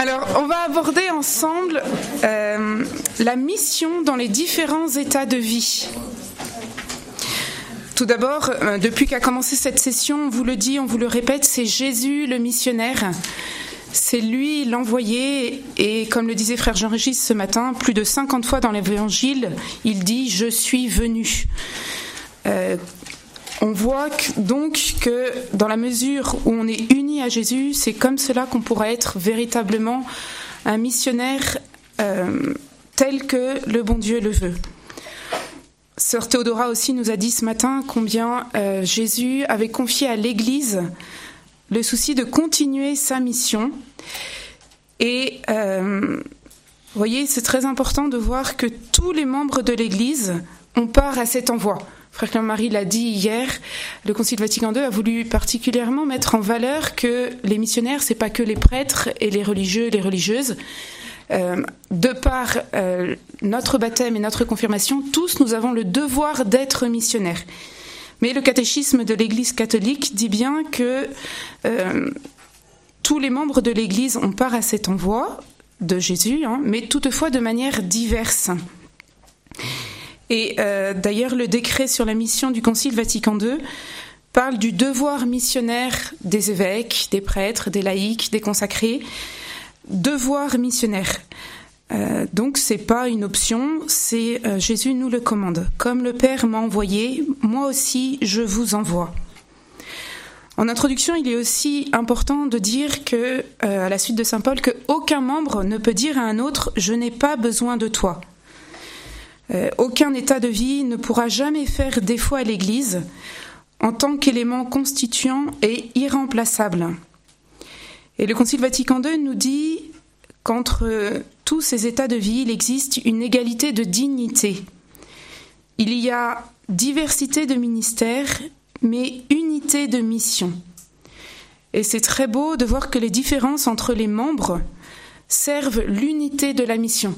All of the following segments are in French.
Alors, on va aborder ensemble euh, la mission dans les différents états de vie. Tout d'abord, euh, depuis qu'a commencé cette session, on vous le dit, on vous le répète, c'est Jésus le missionnaire. C'est lui l'envoyé et comme le disait frère Jean-Régis ce matin, plus de 50 fois dans l'évangile, il dit je suis venu. Euh, on voit donc que dans la mesure où on est uni à Jésus, c'est comme cela qu'on pourra être véritablement un missionnaire euh, tel que le bon Dieu le veut. Sœur Théodora aussi nous a dit ce matin combien euh, Jésus avait confié à l'Église le souci de continuer sa mission. Et euh, vous voyez, c'est très important de voir que tous les membres de l'Église ont part à cet envoi. Frère Claire-Marie l'a dit hier, le Concile Vatican II a voulu particulièrement mettre en valeur que les missionnaires, c'est pas que les prêtres et les religieux et les religieuses. Euh, de par euh, notre baptême et notre confirmation, tous nous avons le devoir d'être missionnaires. Mais le catéchisme de l'Église catholique dit bien que euh, tous les membres de l'Église ont part à cet envoi de Jésus, hein, mais toutefois de manière diverse. Et euh, d'ailleurs, le décret sur la mission du Concile Vatican II parle du devoir missionnaire des évêques, des prêtres, des laïcs, des consacrés. Devoir missionnaire. Euh, donc c'est pas une option, c'est euh, Jésus nous le commande. Comme le Père m'a envoyé, moi aussi je vous envoie. En introduction, il est aussi important de dire que, euh, à la suite de saint Paul, que aucun membre ne peut dire à un autre je n'ai pas besoin de toi. Euh, aucun état de vie ne pourra jamais faire défaut à l'Église en tant qu'élément constituant et irremplaçable. Et le Concile Vatican II nous dit qu'entre tous ces états de vie, il existe une égalité de dignité. Il y a diversité de ministères, mais unité de mission. Et c'est très beau de voir que les différences entre les membres servent l'unité de la mission.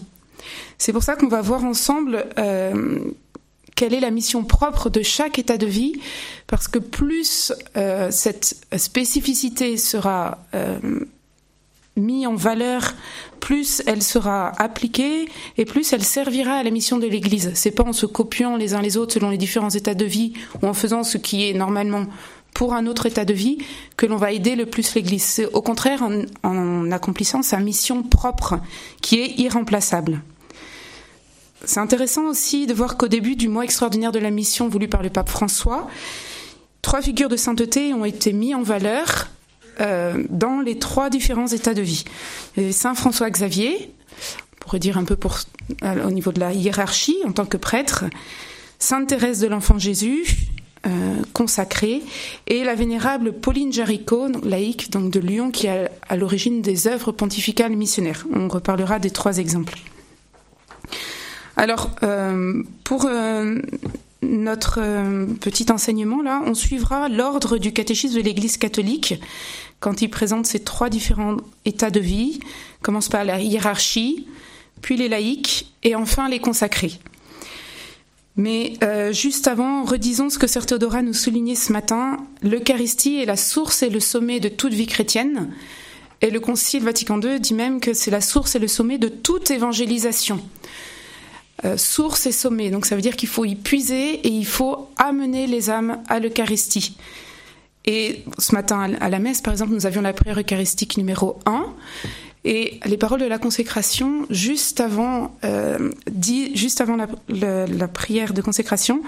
C'est pour ça qu'on va voir ensemble euh, quelle est la mission propre de chaque état de vie, parce que plus euh, cette spécificité sera euh, mise en valeur, plus elle sera appliquée et plus elle servira à la mission de l'Église. C'est pas en se copiant les uns les autres selon les différents états de vie ou en faisant ce qui est normalement pour un autre état de vie que l'on va aider le plus l'Église. Au contraire en, accomplissant sa mission propre qui est irremplaçable. C'est intéressant aussi de voir qu'au début du mois extraordinaire de la mission voulu par le pape François, trois figures de sainteté ont été mises en valeur euh, dans les trois différents états de vie. Saint François Xavier, on pourrait dire un peu euh, au niveau de la hiérarchie en tant que prêtre, Sainte Thérèse de l'Enfant Jésus, euh, consacrée, et la vénérable Pauline Jaricot, laïque donc de Lyon, qui est à l'origine des œuvres pontificales missionnaires. On reparlera des trois exemples. Alors, euh, pour euh, notre petit enseignement, là, on suivra l'ordre du catéchisme de l'Église catholique quand il présente ces trois différents états de vie. commence par la hiérarchie, puis les laïcs et enfin les consacrés. Mais euh, juste avant, redisons ce que Sœur Théodora nous soulignait ce matin. L'Eucharistie est la source et le sommet de toute vie chrétienne. Et le Concile Vatican II dit même que c'est la source et le sommet de toute évangélisation. Euh, source et sommet. Donc ça veut dire qu'il faut y puiser et il faut amener les âmes à l'Eucharistie. Et ce matin à la messe, par exemple, nous avions la prière eucharistique numéro 1 et les paroles de la consécration juste avant, euh, dit, juste avant la, prière de consécration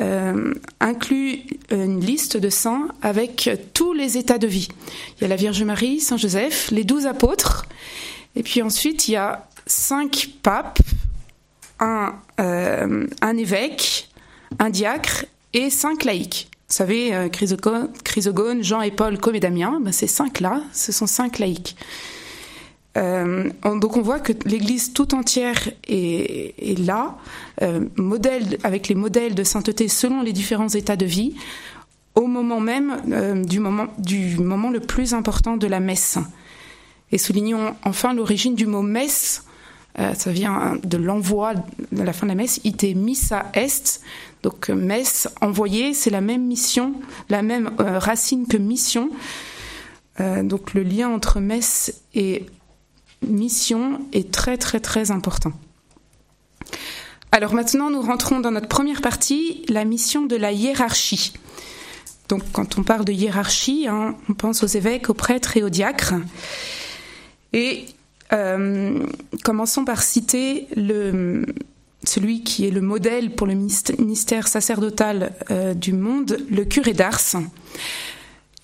euh, inclut une liste de saints avec tous les états de vie. Il y a la Vierge Marie, Saint Joseph, les douze apôtres, et puis ensuite il y a cinq papes un, euh, un évêque, un diacre et cinq laïcs. Vous savez, euh, Chrysogone, Jean et Paul, comme et Damien, ben ces cinq-là, ce sont cinq laïcs. Euh, donc on voit que l'Église tout entière est, là, euh, modèle avec les modèles de sainteté selon les différents états de vie, au moment même euh, du moment du moment le plus important de la messe. Et soulignons enfin l'origine du mot messe ça vient de l'envoi de la fin de la messe, ite missa est. Donc messe, envoyé, c'est la même mission, la même racine que mission. donc le lien entre messe et mission est très très très important. Alors maintenant, nous rentrons dans notre première partie, la mission de la hiérarchie. Donc quand on parle de hiérarchie, hein, on pense aux évêques, aux prêtres et aux diacres. Et euh, commençons par citer celui qui est le modèle pour le ministère sacerdotal euh, du monde, le curé d'Ars.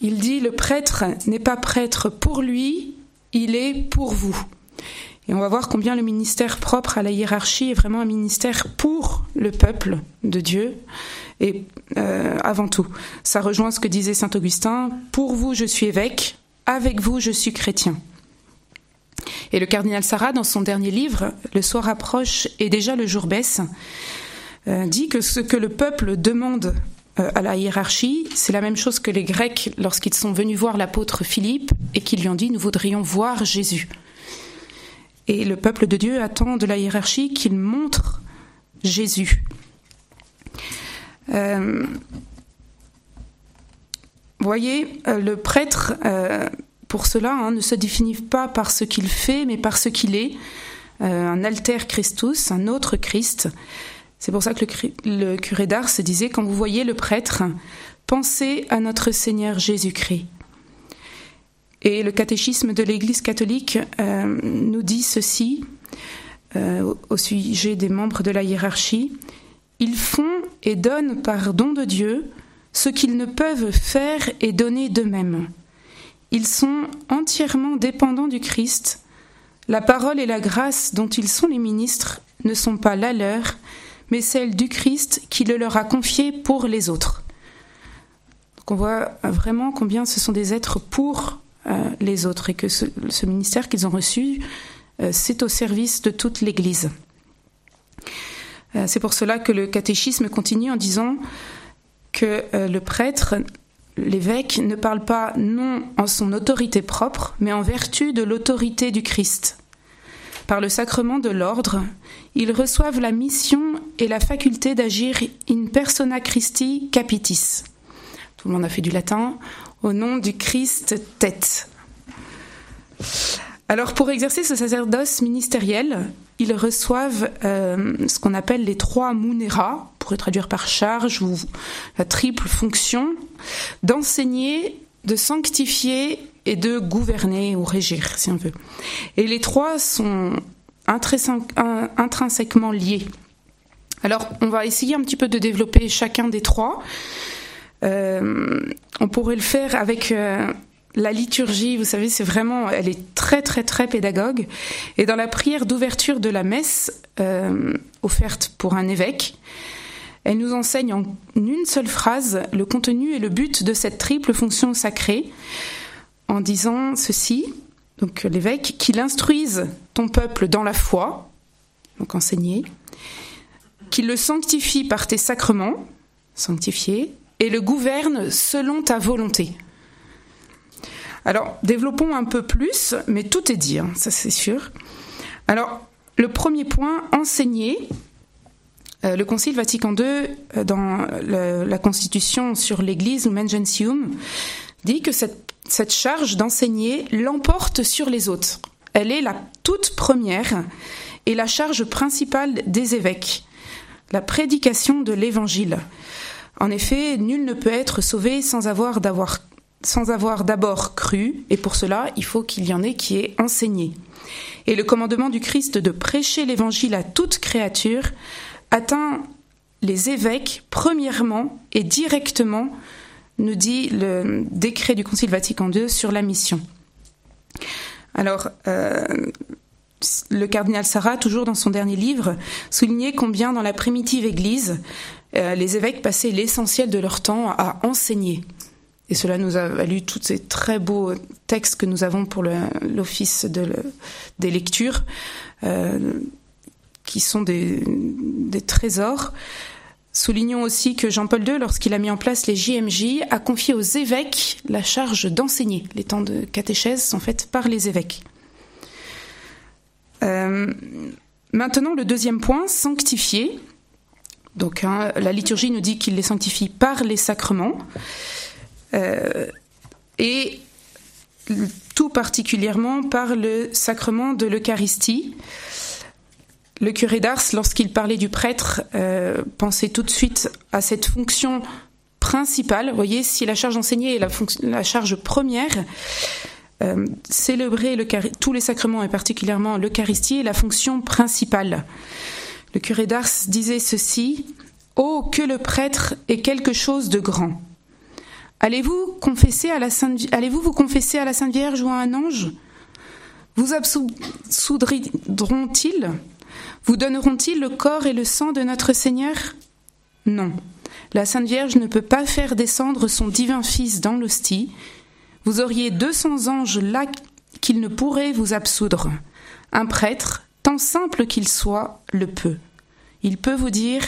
Il dit, le prêtre n'est pas prêtre pour lui, il est pour vous. Et on va voir combien le ministère propre à la hiérarchie est vraiment un ministère pour le peuple de Dieu. Et euh, avant tout, ça rejoint ce que disait saint Augustin, pour vous je suis évêque, avec vous je suis chrétien. Et le cardinal Sarah, dans son dernier livre, Le soir approche et déjà le jour baisse, euh, dit que ce que le peuple demande à la hiérarchie, c'est la même chose que les Grecs lorsqu'ils sont venus voir l'apôtre Philippe et qu'ils lui ont dit nous voudrions voir Jésus. Et le peuple de Dieu attend de la hiérarchie qu'il montre Jésus. Euh, voyez, euh, le prêtre, euh, pour cela, hein, ne se définit pas par ce qu'il fait, mais par ce qu'il est. un alter Christus, un autre Christ. C'est pour ça que le, curé d'Ars disait, quand vous voyez le prêtre, pensez à notre Seigneur Jésus-Christ. Et le catéchisme de l'Église catholique euh, nous dit ceci euh, au sujet des membres de la hiérarchie. Ils font et donnent par don de Dieu ce qu'ils ne peuvent faire et donner d'eux-mêmes. Ils sont entièrement dépendants du Christ. La parole et la grâce dont ils sont les ministres ne sont pas la leur, mais celle du Christ qui le leur a confiée pour les autres. Donc on voit vraiment combien ce sont des êtres pour euh, les autres et que ce, ministère qu'ils ont reçu, euh, c'est au service de toute l'Église. Euh, c'est pour cela que le catéchisme continue en disant que le prêtre, l'évêque, ne parle pas non en son autorité propre, mais en vertu de l'autorité du Christ. Par le sacrement de l'ordre, ils reçoivent la mission et la faculté d'agir in persona Christi capitis. Tout le monde a fait du latin au nom du Christ tête. Alors pour exercer ce sacerdoce ministériel, ils reçoivent euh, ce qu'on appelle les trois munera, pour traduire par charge ou la triple fonction, d'enseigner, de sanctifier et de gouverner ou régir, si on veut. Et les trois sont intrinsèquement liés. Alors on va essayer un petit peu de développer chacun des trois. Euh, on pourrait le faire avec euh, la liturgie, vous savez, c'est vraiment, elle est très très très pédagogue. Et dans la prière d'ouverture de la messe euh, offerte pour un évêque, elle nous enseigne en une seule phrase le contenu et le but de cette triple fonction sacrée, en disant ceci, donc l'évêque, qu'il instruise ton peuple dans la foi, donc enseigner, qu'il le sanctifie par tes sacrements, sanctifier, et le gouverne selon ta volonté. Alors, développons un peu plus, mais tout est dit, hein, ça c'est sûr. Alors, le premier point, enseigner. Euh, le Concile Vatican II, euh, dans la Constitution sur l'Église, Lumen Gentium, dit que cette, cette charge d'enseigner l'emporte sur les autres. Elle est la toute première et la charge principale des évêques, la prédication de l'Évangile. En effet, nul ne peut être sauvé sans avoir d'avoir sans avoir d'abord cru, et pour cela, il faut qu'il y en ait qui ait enseigné. Et le commandement du Christ de prêcher l'évangile à toute créature atteint les évêques premièrement et directement, nous dit le décret du Concile Vatican II sur la mission. Alors, euh, le cardinal Sarah, toujours dans son dernier livre, soulignait combien dans la primitive Église, euh, les évêques passaient l'essentiel de leur temps à enseigner. Et cela nous a valu tous ces très beaux textes que nous avons pour l'office de des lectures, euh, qui sont des, trésors. Soulignons aussi que Jean-Paul II, lorsqu'il a mis en place les JMJ, a confié aux évêques la charge d'enseigner. Les temps de catéchèse sont faits par les évêques. Euh, maintenant, le deuxième point, sanctifier. Donc, hein, la liturgie nous dit qu'il les sanctifie par les sacrements. Euh, et tout particulièrement par le sacrement de l'Eucharistie. Le curé d'Ars, lorsqu'il parlait du prêtre, euh, pensait tout de suite à cette fonction principale. Voyez, si la charge enseignée est la, charge première, euh, célébrer tous les sacrements et particulièrement l'Eucharistie est la fonction principale. Le curé d'Ars disait ceci Oh, que le prêtre est quelque chose de grand. Allez-vous confesser à la Sainte, allez-vous vous confesser à la Sainte Vierge ou à un ange? Vous absoudront-ils Vous donneront-ils le corps et le sang de notre Seigneur? Non. La Sainte Vierge ne peut pas faire descendre son divin Fils dans l'hostie. Vous auriez deux cents anges là qu'il ne pourrait vous absoudre. Un prêtre, tant simple qu'il soit, le peut. Il peut vous dire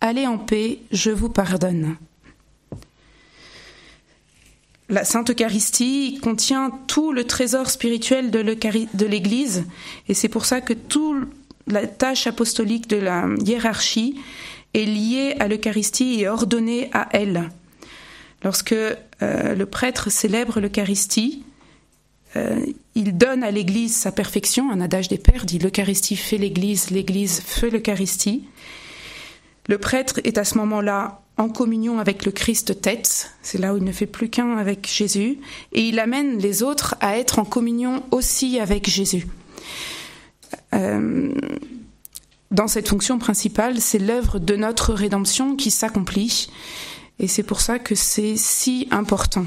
Allez en paix, je vous pardonne. La Sainte Eucharistie contient tout le trésor spirituel de l'Église et c'est pour ça que toute la tâche apostolique de la hiérarchie est liée à l'Eucharistie et ordonnée à elle. Lorsque euh, le prêtre célèbre l'Eucharistie, euh, il donne à l'Église sa perfection. Un adage des pères dit l'Eucharistie fait l'Église, l'Église fait l'Eucharistie. Le prêtre est à ce moment-là en communion avec le Christ tête, c'est là où il ne fait plus qu'un avec Jésus, et il amène les autres à être en communion aussi avec Jésus. Euh, dans cette fonction principale, c'est l'œuvre de notre rédemption qui s'accomplit, et c'est pour ça que c'est si important.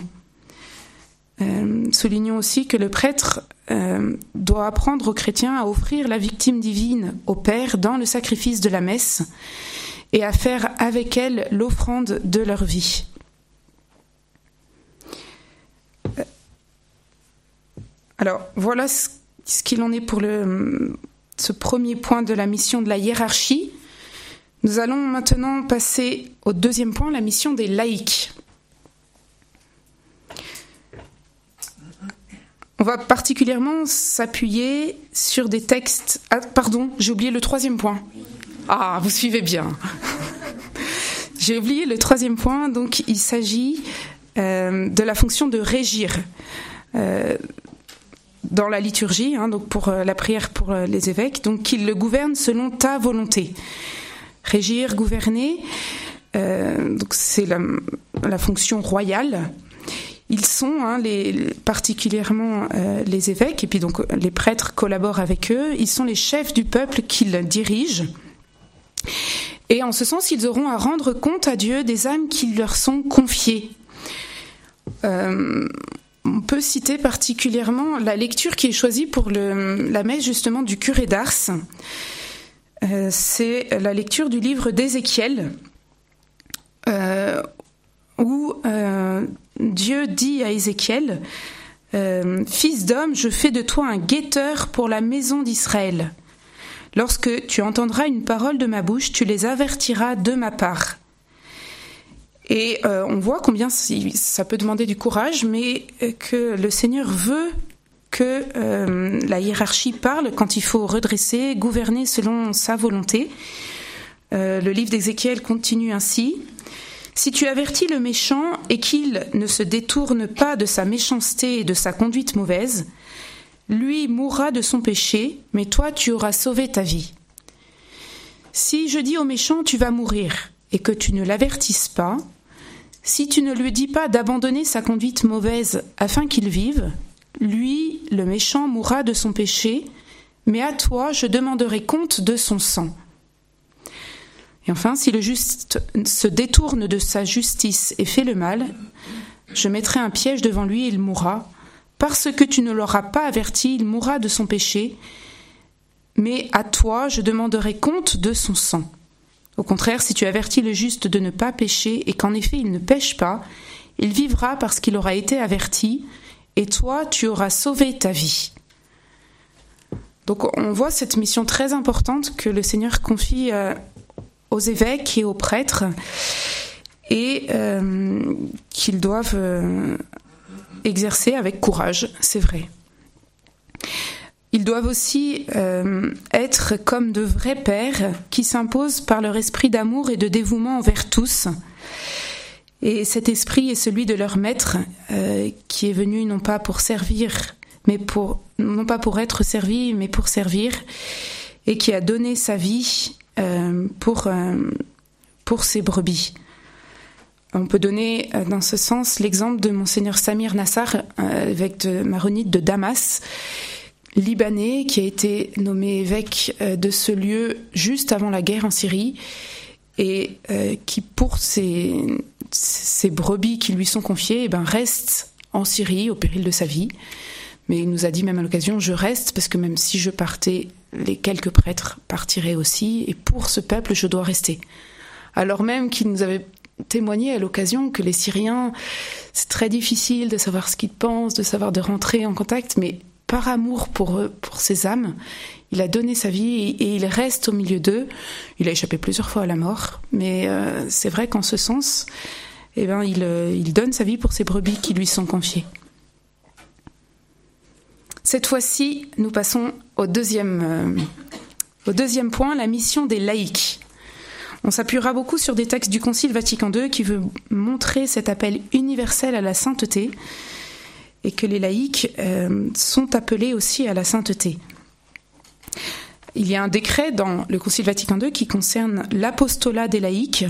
Euh, soulignons aussi que le prêtre euh, doit apprendre aux chrétiens à offrir la victime divine au Père dans le sacrifice de la messe et à faire avec elle l'offrande de leur vie. Alors voilà ce qu'il en est pour le, ce premier point de la mission de la hiérarchie. Nous allons maintenant passer au deuxième point, la mission des laïcs. On va particulièrement s'appuyer sur des textes. Ah, pardon, j'ai oublié le troisième point. Ah, vous suivez bien. J'ai oublié le troisième point, donc il s'agit euh, de la fonction de régir. Euh, dans la liturgie, hein, donc pour euh, la prière pour les évêques, donc qu'ils le gouvernent selon ta volonté. Régir, gouverner, donc c'est la, fonction royale. Ils sont hein, les, particulièrement les évêques, et puis donc les prêtres collaborent avec eux. Ils sont les chefs du peuple qu'ils dirigent. Et en ce sens, ils auront à rendre compte à Dieu des âmes qui leur sont confiées. Euh, on peut citer particulièrement la lecture qui est choisie pour la messe justement du curé d'Ars. Euh, c'est la lecture du livre d'Ézéchiel, euh, où Dieu dit à Ézéchiel, Fils d'homme, je fais de toi un guetteur pour la maison d'Israël. Lorsque tu entendras une parole de ma bouche, tu les avertiras de ma part. Et euh, on voit combien ça peut demander du courage, mais euh, que le Seigneur veut que euh, la hiérarchie parle quand il faut redresser, gouverner selon sa volonté. le livre d'Ézéchiel continue ainsi. Si tu avertis le méchant et qu'il ne se détourne pas de sa méchanceté et de sa conduite mauvaise, lui mourra de son péché, mais toi tu auras sauvé ta vie. Si je dis au méchant tu vas mourir, et que tu ne l'avertisses pas, si tu ne lui dis pas d'abandonner sa conduite mauvaise afin qu'il vive, lui, le méchant, mourra de son péché, mais à toi je demanderai compte de son sang. Et enfin, si le juste se détourne de sa justice et fait le mal, je mettrai un piège devant lui et il mourra, parce que tu ne l'auras pas averti, il mourra de son péché, mais à toi je demanderai compte de son sang. Au contraire, si tu avertis le juste de ne pas pécher et qu'en effet il ne pêche pas, il vivra parce qu'il aura été averti, et toi tu auras sauvé ta vie. Donc on voit cette mission très importante que le Seigneur confie euh, aux évêques et aux prêtres et euh, qu'ils doivent euh, exercer avec courage, c'est vrai. Ils doivent aussi euh, être comme de vrais pères qui s'imposent par leur esprit d'amour et de dévouement envers tous. Et cet esprit est celui de leur maître, euh, qui est venu non pas pour servir, mais pour non pas pour être servi, mais pour servir, et qui a donné sa vie euh, pour pour ses brebis. On peut donner dans ce sens l'exemple de monseigneur Samir Nassar, évêque maronite de Damas, libanais, qui a été nommé évêque de ce lieu juste avant la guerre en Syrie, et qui, pour ses, ses, brebis qui lui sont confiées, eh ben, reste en Syrie au péril de sa vie. Mais il nous a dit même à l'occasion, je reste parce que même si je partais, les quelques prêtres partiraient aussi, et pour ce peuple, je dois rester. Alors même qu'il nous avait témoigné à l'occasion que les Syriens, c'est très difficile de savoir ce qu'ils pensent, de savoir de rentrer en contact, mais par amour pour eux, pour ces âmes, il a donné sa vie et, il reste au milieu d'eux. Il a échappé plusieurs fois à la mort, mais euh, c'est vrai qu'en ce sens, eh ben, il, euh, il donne sa vie pour ces brebis qui lui sont confiées. Cette fois-ci, nous passons au deuxième, euh, au deuxième point, la mission des laïcs. On s'appuiera beaucoup sur des textes du Concile Vatican II qui veut montrer cet appel universel à la sainteté et que les laïcs euh, sont appelés aussi à la sainteté. Il y a un décret dans le Concile Vatican II qui concerne l'apostolat des laïcs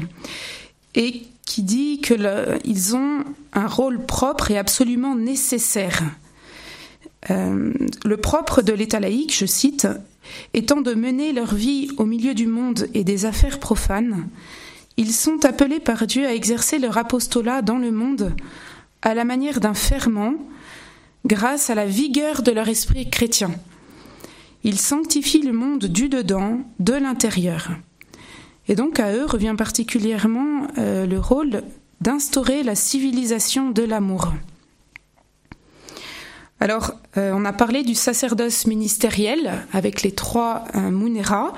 et qui dit qu'ils ont un rôle propre et absolument nécessaire euh, le propre de l'État laïque, je cite, étant de mener leur vie au milieu du monde et des affaires profanes, ils sont appelés par Dieu à exercer leur apostolat dans le monde à la manière d'un ferment, grâce à la vigueur de leur esprit chrétien. Ils sanctifient le monde du dedans, de l'intérieur. Et donc à eux revient particulièrement euh, le rôle d'instaurer la civilisation de l'amour. Alors, euh, on a parlé du sacerdoce ministériel avec les trois euh,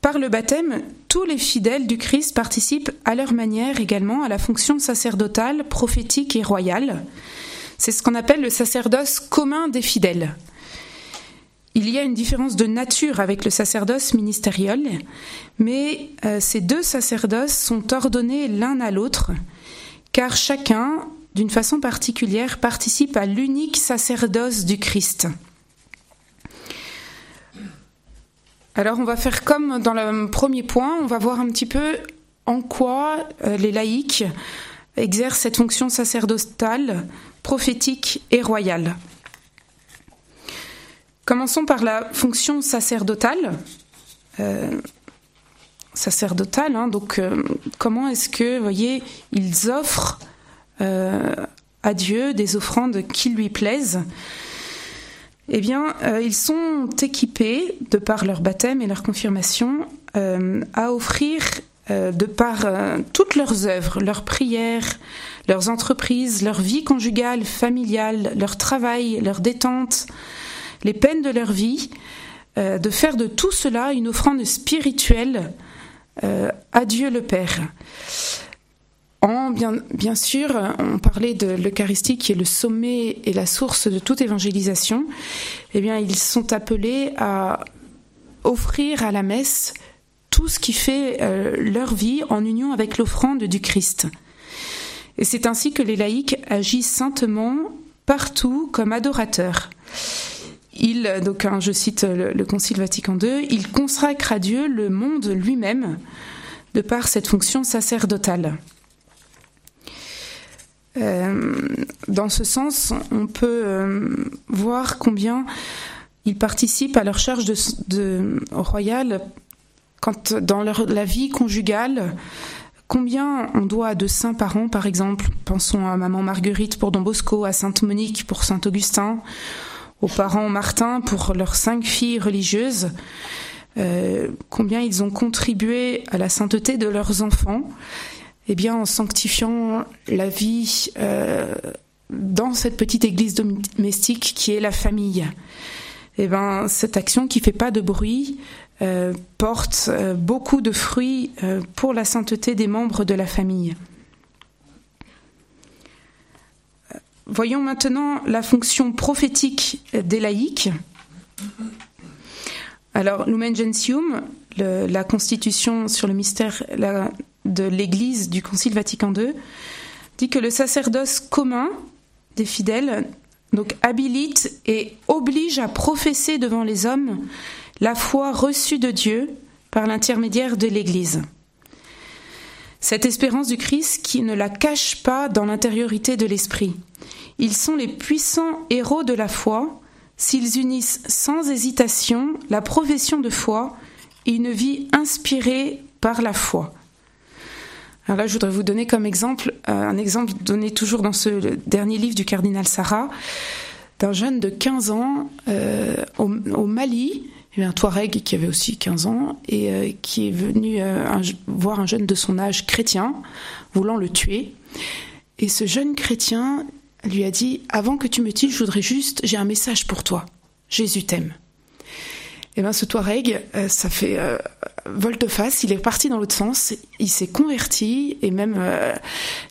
Par le baptême, tous les fidèles du Christ participent à leur manière également à la fonction sacerdotale, prophétique et royale. C'est ce qu'on appelle le sacerdoce commun des fidèles. Il y a une différence de nature avec le sacerdoce ministériel, mais euh, ces deux sacerdoces sont ordonnés l'un à l'autre, car chacun d'une façon particulière, participe à l'unique sacerdoce du Christ. Alors on va faire comme dans le premier point, on va voir un petit peu en quoi euh, les laïcs exercent cette fonction sacerdotale, prophétique et royale. Commençons par la fonction sacerdotale. Euh, sacerdotale, hein, donc euh, comment est-ce que, voyez, ils offrent euh, à Dieu des offrandes qui lui plaisent, eh bien, ils sont équipés, de par leur baptême et leur confirmation, à offrir, de par toutes leurs œuvres, leurs prières, leurs entreprises, leur vie conjugale, familiale, leur travail, leur détente, les peines de leur vie, de faire de tout cela une offrande spirituelle à Dieu le Père bien, bien sûr, on parlait de l'Eucharistie qui est le sommet et la source de toute évangélisation. Eh bien, ils sont appelés à offrir à la messe tout ce qui fait euh, leur vie en union avec l'offrande du Christ. Et c'est ainsi que les laïcs agissent saintement partout comme adorateurs. Ils, donc hein, je cite le, le Concile Vatican II, ils consacrent à Dieu le monde lui-même de par cette fonction sacerdotale. Euh, dans ce sens, on peut euh, voir combien ils participent à leur charge royale quand dans leur, la vie conjugale. Combien on doit à de saints parents, par exemple? Pensons à maman Marguerite pour Don Bosco, à Sainte Monique pour Saint Augustin, aux parents Martin pour leurs cinq filles religieuses. Euh, combien ils ont contribué à la sainteté de leurs enfants? Eh bien, en sanctifiant la vie euh, dans cette petite église domestique qui est la famille. Eh bien, cette action qui fait pas de bruit porte euh, beaucoup de fruits pour la sainteté des membres de la famille. Voyons maintenant la fonction prophétique des laïcs. Alors, Lumen Gentium, la constitution sur le mystère, de l'Église du Concile Vatican II dit que le sacerdoce commun des fidèles donc habilite et oblige à professer devant les hommes la foi reçue de Dieu par l'intermédiaire de l'Église. Cette espérance du Christ qui ne la cache pas dans l'intériorité de l'esprit. Ils sont les puissants héros de la foi s'ils unissent sans hésitation la profession de foi et une vie inspirée par la foi. Alors là, je voudrais vous donner comme exemple, euh, un exemple donné toujours dans ce dernier livre du cardinal Sarah, d'un jeune de 15 ans euh, au, Mali, il y avait un Touareg qui avait aussi 15 ans et euh, qui est venu voir un jeune de son âge chrétien, voulant le tuer. Et ce jeune chrétien lui a dit Avant que tu me tues, je voudrais juste, j'ai un message pour toi. Jésus t'aime. Et eh bien ce Touareg, euh, ça fait euh, volte-face, il est parti dans l'autre sens, il s'est converti et même euh,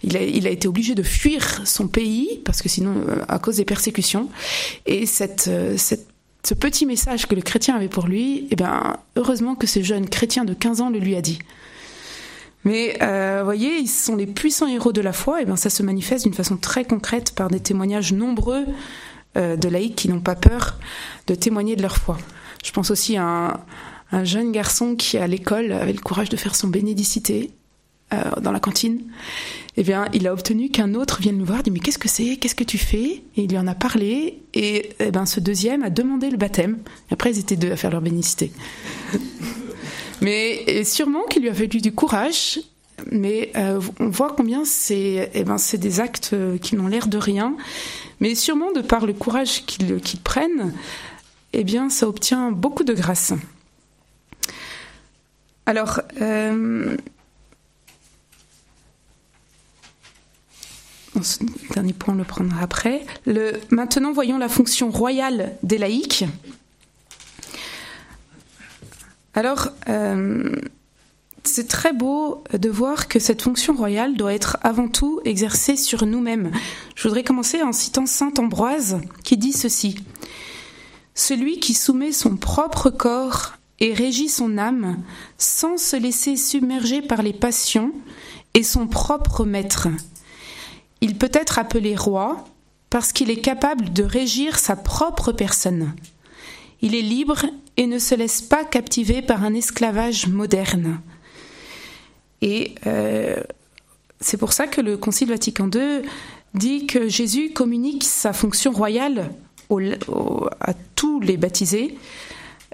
il, a, il, a, été obligé de fuir son pays parce que sinon, à cause des persécutions. Et cette, cette, ce petit message que le chrétien avait pour lui, eh bien heureusement que ce jeune chrétien de 15 ans le lui a dit. Mais vous voyez, ils sont les puissants héros de la foi, et bien ça se manifeste d'une façon très concrète par des témoignages nombreux de laïcs qui n'ont pas peur de témoigner de leur foi. Je pense aussi à un, jeune garçon qui, à l'école, avait le courage de faire son bénédicité euh, dans la cantine. Eh bien, il a obtenu qu'un autre vienne le voir, dit mais qu'est-ce que c'est, qu'est-ce que tu fais? Et il lui en a parlé, et eh ben, ce deuxième a demandé le baptême. Après, ils étaient deux à faire leur bénédicité. mais sûrement qu'il lui a fallu du courage, mais euh, on voit combien c'est eh ben, des actes euh, qui n'ont l'air de rien, mais sûrement de par le courage qu'ils prennent, eh bien, ça obtient beaucoup de grâce. Alors, ce dernier point, on le prendra après. Le, maintenant, voyons la fonction royale des laïcs. Alors, euh, c'est très beau de voir que cette fonction royale doit être avant tout exercée sur nous-mêmes. Je voudrais commencer en citant Saint Ambroise qui dit ceci. Celui qui soumet son propre corps et régit son âme sans se laisser submerger par les passions est son propre maître. Il peut être appelé roi parce qu'il est capable de régir sa propre personne. Il est libre et ne se laisse pas captiver par un esclavage moderne. Et euh, c'est pour ça que le Concile Vatican II dit que Jésus communique sa fonction royale à tous les baptisés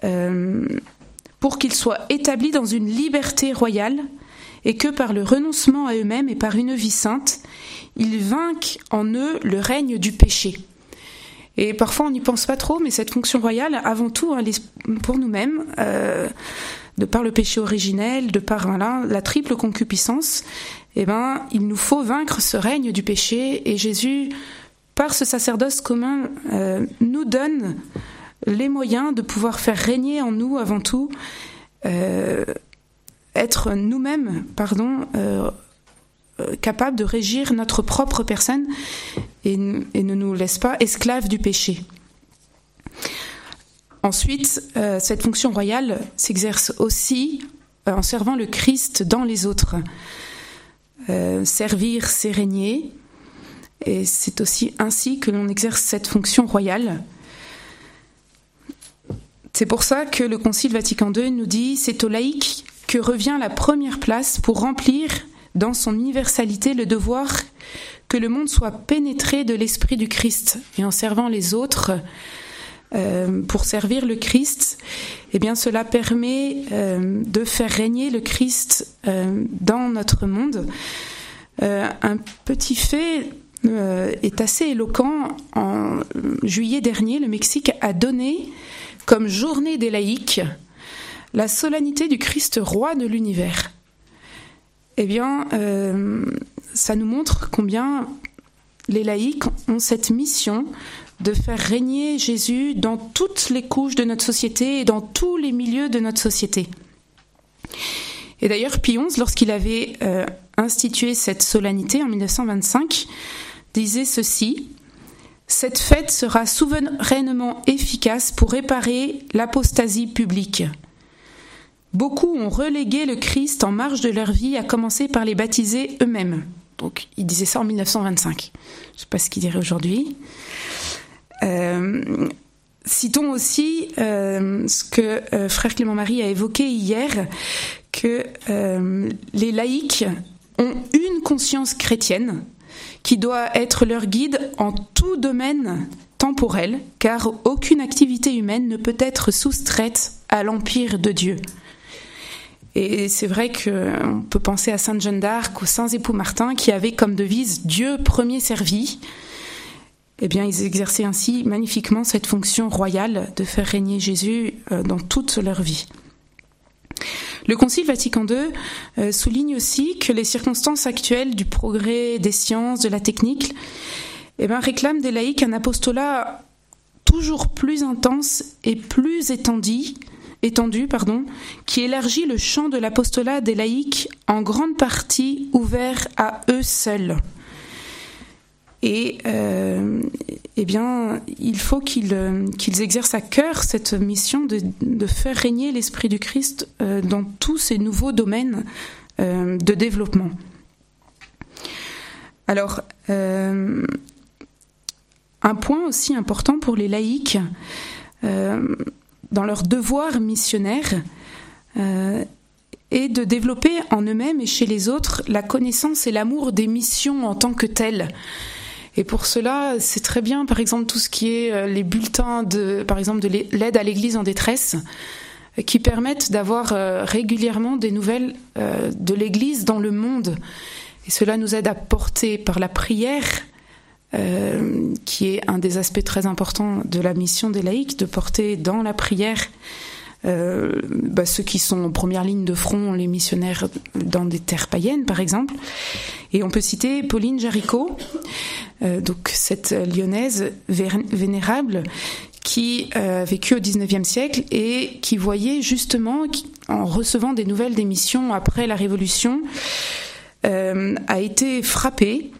euh, pour qu'ils soient établis dans une liberté royale et que par le renoncement à eux-mêmes et par une vie sainte, ils vainquent en eux le règne du péché. Et parfois on n'y pense pas trop, mais cette fonction royale, avant tout, elle est pour nous-mêmes, euh, de par le péché originel, de par la triple concupiscence, eh ben, il nous faut vaincre ce règne du péché. Et Jésus par ce sacerdoce commun, euh, nous donne les moyens de pouvoir faire régner en nous, avant tout, euh, être nous-mêmes, pardon, euh, capables de régir notre propre personne et, ne nous laisse pas esclaves du péché. Ensuite, cette fonction royale s'exerce aussi en servant le Christ dans les autres. servir, c'est régner, et c'est aussi ainsi que l'on exerce cette fonction royale. C'est pour ça que le Concile Vatican II nous dit c'est aux laïcs que revient la première place pour remplir dans son universalité le devoir que le monde soit pénétré de l'esprit du Christ et en servant les autres euh, pour servir le Christ, eh cela permet euh, de faire régner le Christ euh, dans notre monde. un petit fait est assez éloquent. En juillet dernier, le Mexique a donné comme journée des laïcs la solennité du Christ roi de l'univers. Eh bien, euh, ça nous montre combien les laïcs ont cette mission de faire régner Jésus dans toutes les couches de notre société et dans tous les milieux de notre société. Et d'ailleurs, Pie XI, lorsqu'il avait euh, institué cette solennité en 1925, disait ceci Cette fête sera souverainement efficace pour réparer l'apostasie publique. Beaucoup ont relégué le Christ en marge de leur vie, à commencer par les baptisés eux-mêmes. Donc, il disait ça en 1925. Je ne sais pas ce qu'il dirait aujourd'hui. citons aussi ce que frère Clément Marie a évoqué hier, que les laïcs ont une conscience chrétienne qui doit être leur guide en tout domaine temporel, car aucune activité humaine ne peut être soustraite à l'empire de Dieu. Et c'est vrai qu'on peut penser à Sainte Jeanne d'Arc, aux saints époux Martin, qui avaient comme devise Dieu premier servi. Eh bien, ils exerçaient ainsi magnifiquement cette fonction royale de faire régner Jésus euh, dans toute leur vie. Le Concile Vatican II euh, souligne aussi que les circonstances actuelles du progrès des sciences, de la technique, eh ben, réclament des laïcs un apostolat toujours plus intense et plus étendu, étendu pardon, qui élargit le champ de l'apostolat des laïcs en grande partie ouvert à eux seuls. Et euh, eh bien, il faut qu'ils exercent à cœur cette mission de, faire régner l'Esprit du Christ euh, dans tous ces nouveaux domaines euh, de développement. Alors, un point aussi important pour les laïcs, dans leur devoir missionnaire, est de développer en eux-mêmes et chez les autres la connaissance et l'amour des missions en tant que telles. Et pour cela, c'est très bien, par exemple, tout ce qui est euh, les bulletins de, par exemple, de l'aide à l'Église en détresse, euh, qui permettent d'avoir euh, régulièrement des nouvelles de l'Église dans le monde. Et cela nous aide à porter par la prière, qui est un des aspects très importants de la mission des laïcs, de porter dans la prière euh, bah, ceux qui sont en première ligne de front, les missionnaires dans des terres païennes, par exemple. Et on peut citer Pauline Jaricot, euh, donc cette lyonnaise vénérable qui euh, a vécu au XIXe siècle et qui voyait justement, en recevant des nouvelles des missions après la Révolution, a été frappée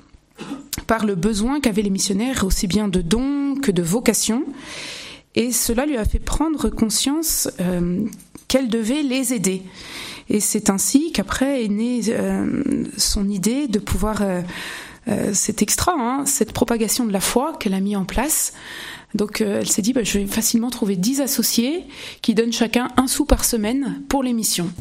par le besoin qu'avaient les missionnaires aussi bien de dons que de vocations et cela lui a fait prendre conscience euh, qu'elle devait les aider. Et c'est ainsi qu'après est née euh, son idée de pouvoir, euh, c'est extra, hein, cette propagation de la foi qu'elle a mis en place. Donc elle s'est dit, bah, je vais facilement trouver dix associés qui donnent chacun un sou par semaine pour les missions.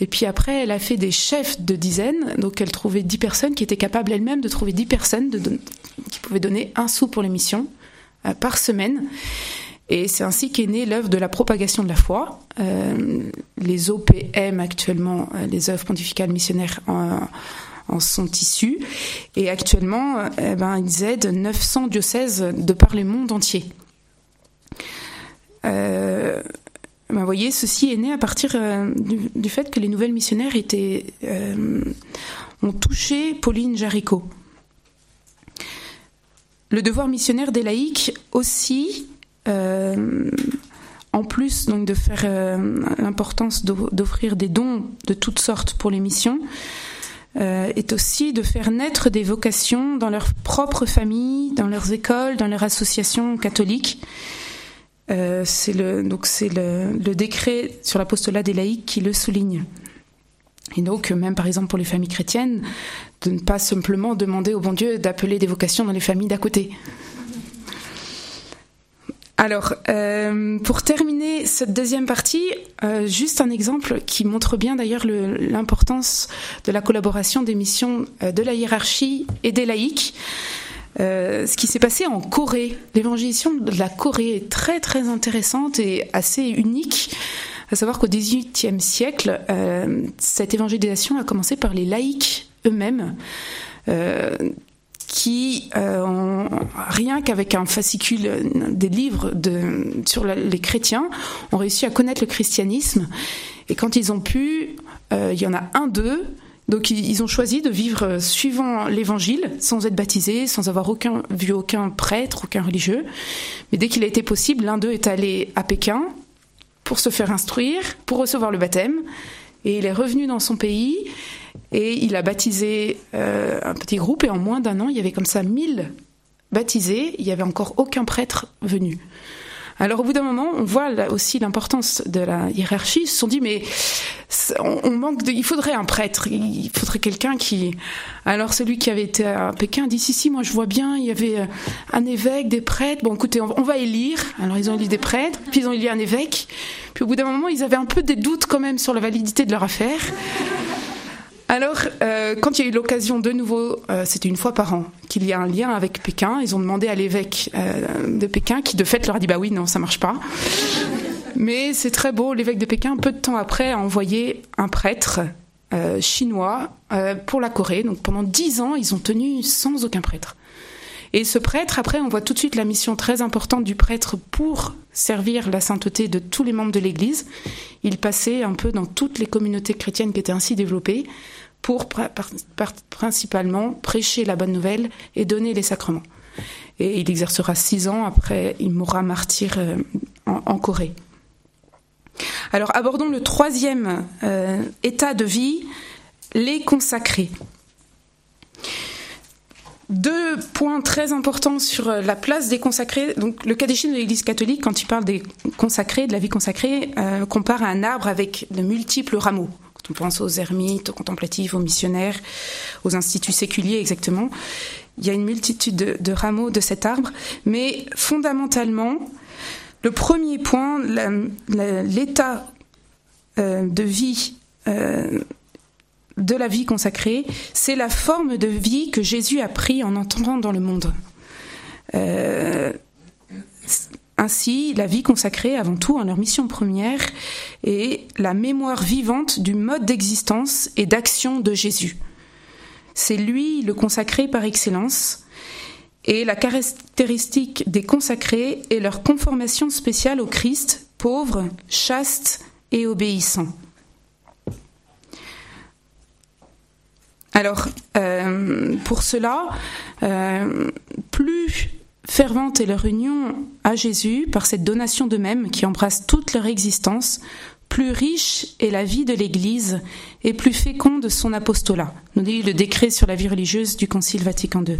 Et puis après, elle a fait des chefs de dizaines, donc elle trouvait dix personnes qui étaient capables elles-mêmes de trouver dix personnes qui pouvaient donner un sou pour les missions par semaine. Et c'est ainsi qu'est née l'œuvre de la propagation de la foi. Euh, les OPM actuellement, euh, les œuvres pontificales missionnaires en, sont issues. Et actuellement, euh, eh ben, ils aident 900 diocèses de par le monde entier. Ben, vous voyez, ceci est né à partir du, fait que les nouvelles missionnaires étaient, ont touché Pauline Jaricot. Le devoir missionnaire des laïcs aussi euh, en plus donc de faire euh, l'importance d'offrir des dons de toutes sortes pour les missions, euh, est aussi de faire naître des vocations dans leur propre famille, dans leurs écoles, dans leurs associations catholiques. C'est le donc c'est le, décret sur l'apostolat des laïcs qui le souligne. Et donc, même par exemple pour les familles chrétiennes, de ne pas simplement demander au bon Dieu d'appeler des vocations dans les familles d'à côté. Alors, euh, pour terminer cette deuxième partie, euh, juste un exemple qui montre bien d'ailleurs l'importance de la collaboration des missions euh, de la hiérarchie et des laïcs. Ce qui s'est passé en Corée. L'évangélisation de la Corée est très très intéressante et assez unique. À savoir qu'au XVIIIe siècle, cette évangélisation a commencé par les laïcs eux-mêmes qui, euh, rien qu'avec un fascicule euh, des livres sur les chrétiens, ont réussi à connaître le christianisme. Et quand ils ont pu, euh, il y en a un d'eux, donc ils ont choisi de vivre suivant l'évangile, sans être baptisés, sans avoir vu aucun prêtre, aucun religieux. Mais dès qu'il a été possible, l'un d'eux est allé à Pékin pour se faire instruire, pour recevoir le baptême. Et il est revenu dans son pays et il a baptisé euh, un petit groupe et en moins d'un an, il y avait comme ça 1000 baptisés. Il n'y avait encore aucun prêtre venu. Alors au bout d'un moment, on voit aussi l'importance de la hiérarchie. Ils se sont dit, mais on, manque de, il faudrait un prêtre, il faudrait quelqu'un qui. Alors celui qui avait été à Pékin dit si si, moi je vois bien, il y avait euh, un évêque, des prêtres. Bon, écoutez, on, va élire. Alors ils ont élu des prêtres, puis ils ont élu un évêque. Puis au bout d'un moment, ils avaient un peu des doutes quand même sur la validité de leur affaire. Alors, euh, quand il y a eu l'occasion de nouveau, euh, c'était une fois par an, qu'il y a un lien avec Pékin, ils ont demandé à l'évêque de Pékin, qui de fait leur a dit bah oui, non, ça marche pas. Mais c'est très beau, l'évêque de Pékin, peu de temps après, a envoyé un prêtre euh, chinois euh, pour la Corée. Donc pendant dix ans, ils ont tenu sans aucun prêtre. Et ce prêtre, après, on voit tout de suite la mission très importante du prêtre pour servir la sainteté de tous les membres de l'Église. Il passait un peu dans toutes les communautés chrétiennes qui étaient ainsi développées pour principalement prêcher la bonne nouvelle et donner les sacrements. Et il exercera six ans, après il mourra martyr euh, en Corée. Alors abordons le troisième euh, état de vie, les consacrés. Deux points très importants sur euh, la place des consacrés. Donc, le catéchisme de l'Église catholique, quand il parle des consacrés, de la vie consacrée, compare à un arbre avec de multiples rameaux. On pense aux ermites, aux contemplatifs, aux missionnaires, aux instituts séculiers, exactement, il y a une multitude de rameaux de cet arbre. Mais fondamentalement, le premier point, l'état euh, de vie euh, de la vie consacrée, c'est la forme de vie que Jésus a pris en entrant dans le monde. Euh, ainsi, la vie consacrée, avant tout, en leur mission première, est la mémoire vivante du mode d'existence et d'action de Jésus. C'est lui le consacré par excellence, et la caractéristique des consacrés est leur conformation spéciale au Christ, pauvre, chaste et obéissant. Alors, euh, pour cela, euh, plus fervente est leur union à Jésus par cette donation d'eux-mêmes qui embrasse toute leur existence, plus riche est la vie de l'Église et plus féconde son apostolat, nous dit le décret sur la vie religieuse du Concile Vatican II.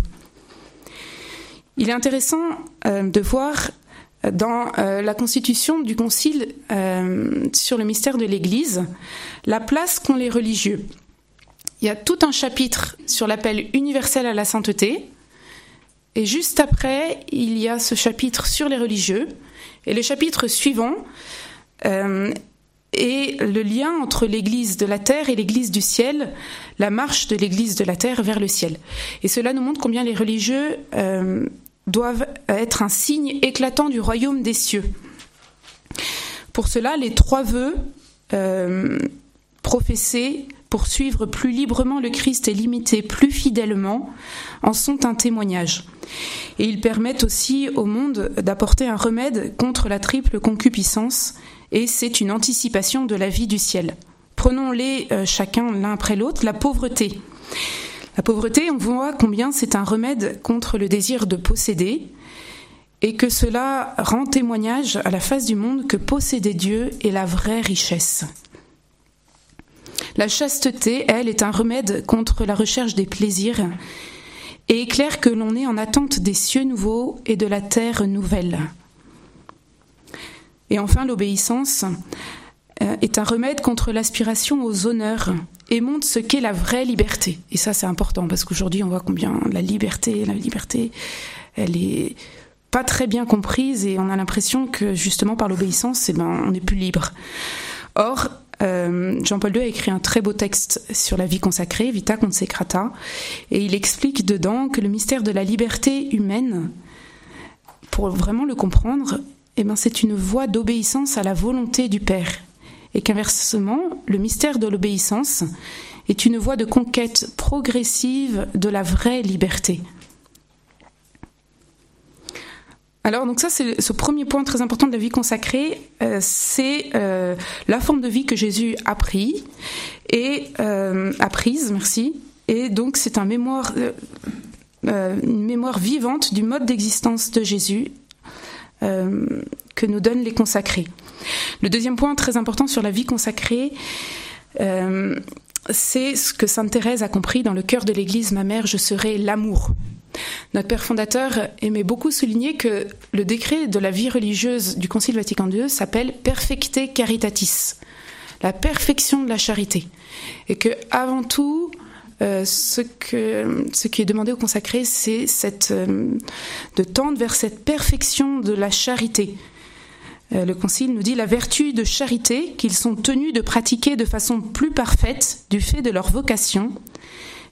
Il est intéressant euh, de voir euh, dans euh, la constitution du Concile sur le mystère de l'Église la place qu'ont les religieux. Il y a tout un chapitre sur l'appel universel à la sainteté, et juste après, il y a ce chapitre sur les religieux, et le chapitre suivant est le lien entre l'Église de la terre et l'Église du ciel, la marche de l'Église de la terre vers le ciel. Et cela nous montre combien les religieux doivent être un signe éclatant du royaume des cieux. Pour cela, les trois vœux euh, professés pour suivre plus librement le Christ et l'imiter plus fidèlement en sont un témoignage. Et ils permettent aussi au monde d'apporter un remède contre la triple concupiscence, et c'est une anticipation de la vie du ciel. Prenons-les euh, chacun l'un après l'autre. La pauvreté. La pauvreté, on voit combien c'est un remède contre le désir de posséder et que cela rend témoignage à la face du monde que posséder Dieu est la vraie richesse. La chasteté, elle, est un remède contre la recherche des plaisirs et éclaire que l'on est en attente des cieux nouveaux et de la terre nouvelle. Et enfin, l'obéissance euh, est un remède contre l'aspiration aux honneurs et montre ce qu'est la vraie liberté. Et ça, c'est important parce qu'aujourd'hui, on voit combien la liberté, la liberté, elle est pas très bien comprise et on a l'impression que justement par l'obéissance, eh ben, on est plus libre. Or, euh, Jean-Paul II a écrit un très beau texte sur la vie consacrée, Vita Consecrata, et il explique dedans que le mystère de la liberté humaine, pour vraiment le comprendre, eh ben, c'est une voie d'obéissance à la volonté du Père et qu'inversement, le mystère de l'obéissance est une voie de conquête progressive de la vraie liberté. Alors donc ça c'est ce premier point très important de la vie consacrée, euh, c'est euh, la forme de vie que Jésus a pris et euh, a prise, merci. Et donc c'est un mémoire, une mémoire vivante du mode d'existence de Jésus que nous donnent les consacrés. Le deuxième point très important sur la vie consacrée, c'est ce que Sainte Thérèse a compris dans le cœur de l'Église, ma mère, je serai l'amour. Notre père fondateur aimait beaucoup souligner que le décret de la vie religieuse du Concile Vatican II s'appelle Perfecte Caritatis. la perfection de la charité. Et que avant tout, euh, ce, qui est demandé au consacré, c'est euh, de tendre vers cette perfection de la charité. Euh, le Concile nous dit la vertu de charité qu'ils sont tenus de pratiquer de façon plus parfaite du fait de leur vocation,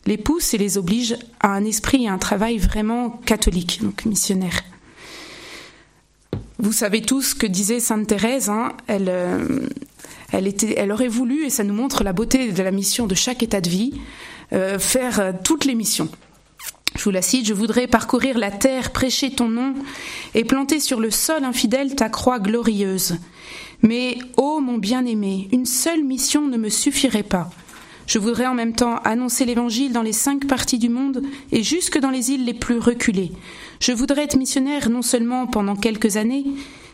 les pousse et les oblige à un esprit et un travail vraiment catholique, donc missionnaire. Vous savez tous ce que disait Sainte Thérèse, hein, était, elle aurait voulu, et ça nous montre la beauté de la mission de chaque état de vie, euh, faire euh, toutes les missions. Je vous la cite, je voudrais parcourir la terre, prêcher ton nom et planter sur le sol infidèle ta croix glorieuse. Mais, ô mon bien-aimé, une seule mission ne me suffirait pas. Je voudrais en même temps annoncer l'Évangile dans les cinq parties du monde et jusque dans les îles les plus reculées. Je voudrais être missionnaire non seulement pendant quelques années,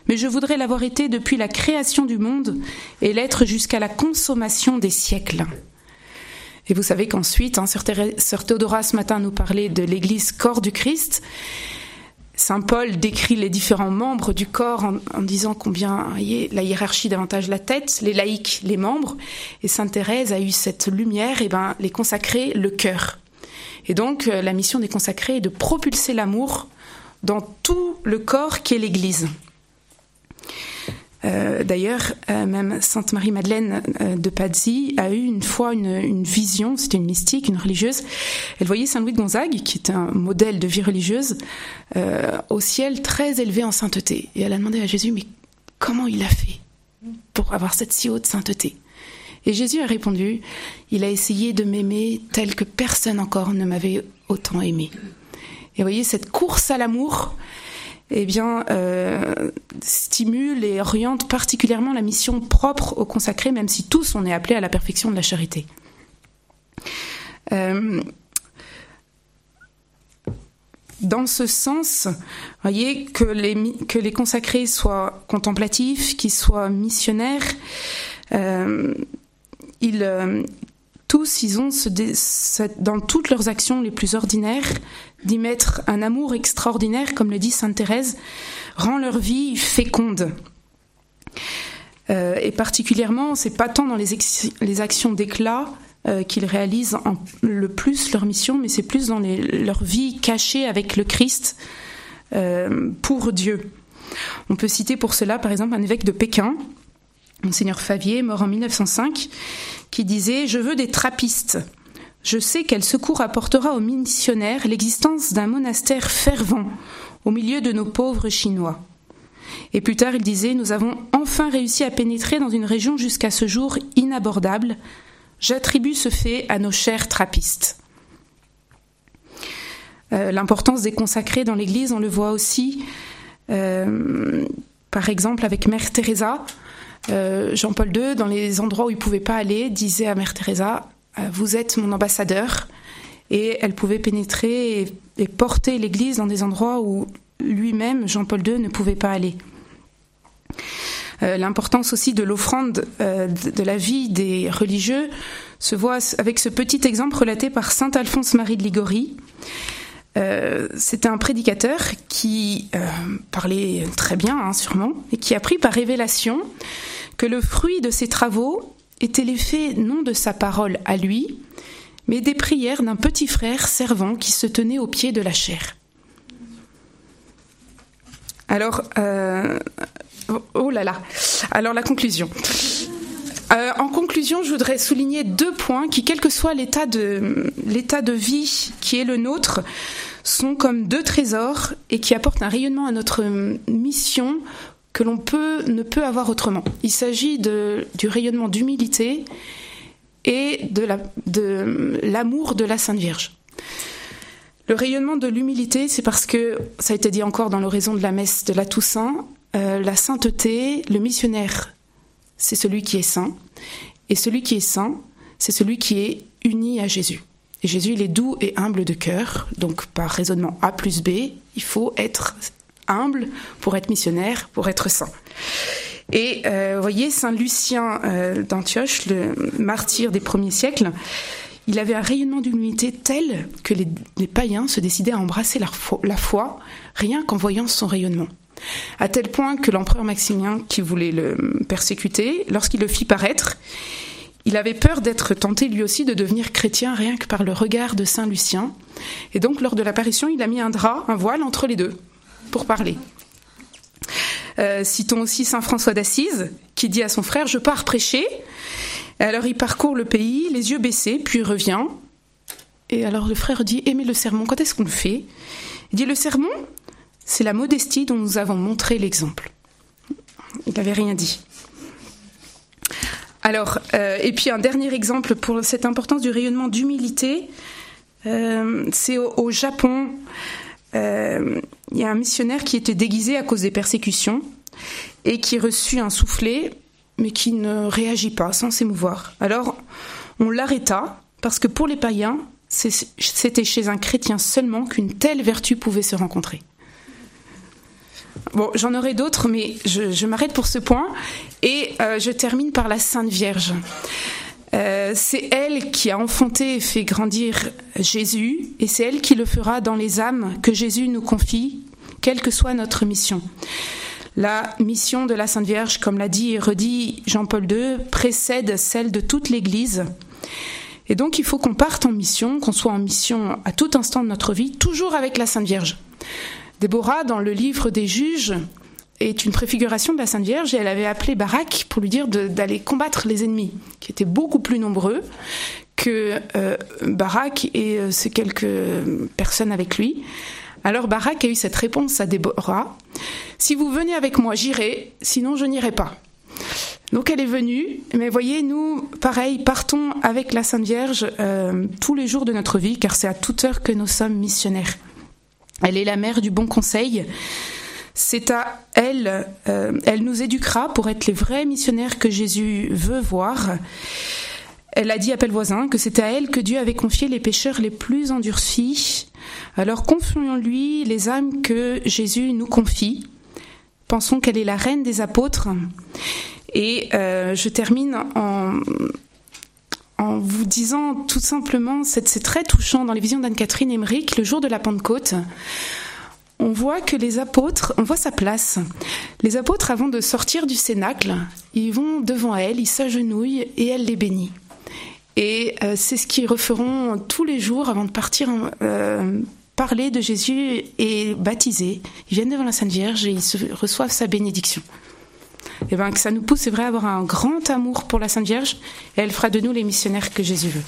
mais je voudrais l'avoir été depuis la création du monde et l'être jusqu'à la consommation des siècles. Et vous savez qu'ensuite, hein, Sœur Théodora ce matin nous parlait de l'Église corps du Christ. Saint Paul décrit les différents membres du corps en, disant combien la hiérarchie davantage la tête, les laïcs les membres, et Sainte Thérèse a eu cette lumière, et ben les consacrés le cœur. Et donc euh, la mission des consacrés est de propulser l'amour dans tout le corps qui est l'Église. Euh, d'ailleurs, euh, même Sainte Marie-Madeleine euh, de Pazzi a eu une fois une, vision, c'était une mystique, une religieuse. Elle voyait Saint Louis de Gonzague, qui était un modèle de vie religieuse, au ciel très élevé en sainteté. Et elle a demandé à Jésus, mais comment il a fait pour avoir cette si haute sainteté? Et Jésus a répondu, il a essayé de m'aimer tel que personne encore ne m'avait autant aimé. Et vous voyez, cette course à l'amour, eh bien, euh, stimule et oriente particulièrement la mission propre au consacré, même si tous on est appelés à la perfection de la charité. Euh, dans ce sens, voyez que les, que les consacrés soient contemplatifs, qu'ils soient missionnaires, euh, ils, tous, ils ont dans toutes leurs actions les plus ordinaires d'y mettre un amour extraordinaire, comme le dit Sainte Thérèse, rend leur vie féconde. Euh, et particulièrement, c'est pas tant dans les, actions d'éclat euh, qu'ils réalisent le plus leur mission, mais c'est plus dans leur vie cachée avec le Christ euh, pour Dieu. On peut citer pour cela, par exemple, un évêque de Pékin, Monseigneur Favier, mort en 1905, qui disait Je veux des trappistes. Je sais quel secours apportera aux missionnaires l'existence d'un monastère fervent au milieu de nos pauvres Chinois. Et plus tard, il disait Nous avons enfin réussi à pénétrer dans une région jusqu'à ce jour inabordable. J'attribue ce fait à nos chers trappistes. Euh, l'importance des consacrés dans l'Église, on le voit aussi, euh, par exemple, avec Mère Teresa, euh, Jean-Paul II, dans les endroits où il ne pouvait pas aller, disait à Mère Teresa Vous êtes mon ambassadeur. Et elle pouvait pénétrer et, porter l'Église dans des endroits où lui-même, Jean-Paul II, ne pouvait pas aller. Euh, l'importance aussi de l'offrande de, la vie des religieux se voit avec ce petit exemple relaté par saint Alphonse Marie de Ligorie. C'était un prédicateur qui parlait très bien, hein, sûrement, et qui a pris par révélation que le fruit de ses travaux était l'effet non de sa parole à lui, mais des prières d'un petit frère servant qui se tenait au pied de la chair. Alors, euh, oh là là. Alors la conclusion. Euh, en conclusion, je voudrais souligner deux points qui, quel que soit l'état de l'état de vie qui est le nôtre, sont comme deux trésors et qui apportent un rayonnement à notre mission que l'on ne peut avoir autrement. Il s'agit du rayonnement d'humilité et de l'amour de, la Sainte Vierge. Le rayonnement de l'humilité, c'est parce que, ça a été dit encore dans l'oraison de la messe de la Toussaint, euh, la sainteté, le missionnaire, c'est celui qui est saint, et celui qui est saint, c'est celui qui est uni à Jésus. Et Jésus, il est doux et humble de cœur, donc par raisonnement A plus B, il faut être humble pour être missionnaire, pour être saint. Et euh, vous voyez, Saint Lucien euh, d'Antioche, le martyr des premiers siècles, il avait un rayonnement d'humilité tel que les, païens se décidaient à embrasser la foi, rien qu'en voyant son rayonnement. à tel point que l'empereur Maximien, qui voulait le persécuter, lorsqu'il le fit paraître, il avait peur d'être tenté lui aussi de devenir chrétien rien que par le regard de Saint Lucien. Et donc lors de l'apparition, il a mis un drap, un voile entre les deux pour parler. Euh, citons aussi Saint François d'Assise, qui dit à son frère Je pars prêcher. alors il parcourt le pays, les yeux baissés, puis revient. Et alors le frère dit Aimez le sermon, quand est-ce qu'on le fait? Il dit Le sermon, c'est la modestie dont nous avons montré l'exemple. Il n'avait rien dit. Alors, euh, et puis un dernier exemple pour cette importance du rayonnement d'humilité, euh, c'est au, Japon. Il y a un missionnaire qui était déguisé à cause des persécutions et qui reçut un soufflet, mais qui ne réagit pas, sans s'émouvoir. Alors, on l'arrêta parce que pour les païens, c'était chez un chrétien seulement qu'une telle vertu pouvait se rencontrer. Bon, j'en aurai d'autres, mais je, m'arrête pour ce point. Et euh, je termine par la Sainte Vierge. Euh, c'est elle qui a enfanté et fait grandir Jésus, et c'est elle qui le fera dans les âmes que Jésus nous confie, quelle que soit notre mission. La mission de la Sainte Vierge, comme l'a dit et redit Jean-Paul II, précède celle de toute l'Église. Et donc il faut qu'on parte en mission, qu'on soit en mission à tout instant de notre vie, toujours avec la Sainte Vierge. Déborah, dans le livre des juges, est une préfiguration de la Sainte Vierge et elle avait appelé Barak pour lui dire d'aller combattre les ennemis, qui étaient beaucoup plus nombreux que euh, Barak et euh, ces quelques personnes avec lui. Alors Barak a eu cette réponse à Déborah Si vous venez avec moi, j'irai, sinon je n'irai pas. Donc elle est venue, mais voyez, nous, pareil, partons avec la Sainte Vierge euh, tous les jours de notre vie, car c'est à toute heure que nous sommes missionnaires. Elle est la mère du bon conseil. C'est à elle, euh, elle nous éduquera pour être les vrais missionnaires que Jésus veut voir. Elle a dit à voisin que c'est à elle que Dieu avait confié les pécheurs les plus endurcis. Alors confions-lui les âmes que Jésus nous confie. Pensons qu'elle est la reine des apôtres. Et euh, je termine en, en vous disant tout simplement, c'est très touchant dans les visions d'Anne-Catherine Emmerich, le jour de la Pentecôte. On voit que les apôtres, on voit sa place. Les apôtres, avant de sortir du cénacle, ils vont devant elle, ils s'agenouillent et elle les bénit. Et euh, c'est ce qu'ils referont tous les jours avant de partir euh, parler de Jésus et baptiser. Ils viennent devant la Sainte Vierge et ils reçoivent sa bénédiction et eh ben, que ça nous pousse, c'est vrai, à avoir un grand amour pour la Sainte Vierge, et elle fera de nous les missionnaires que Jésus veut.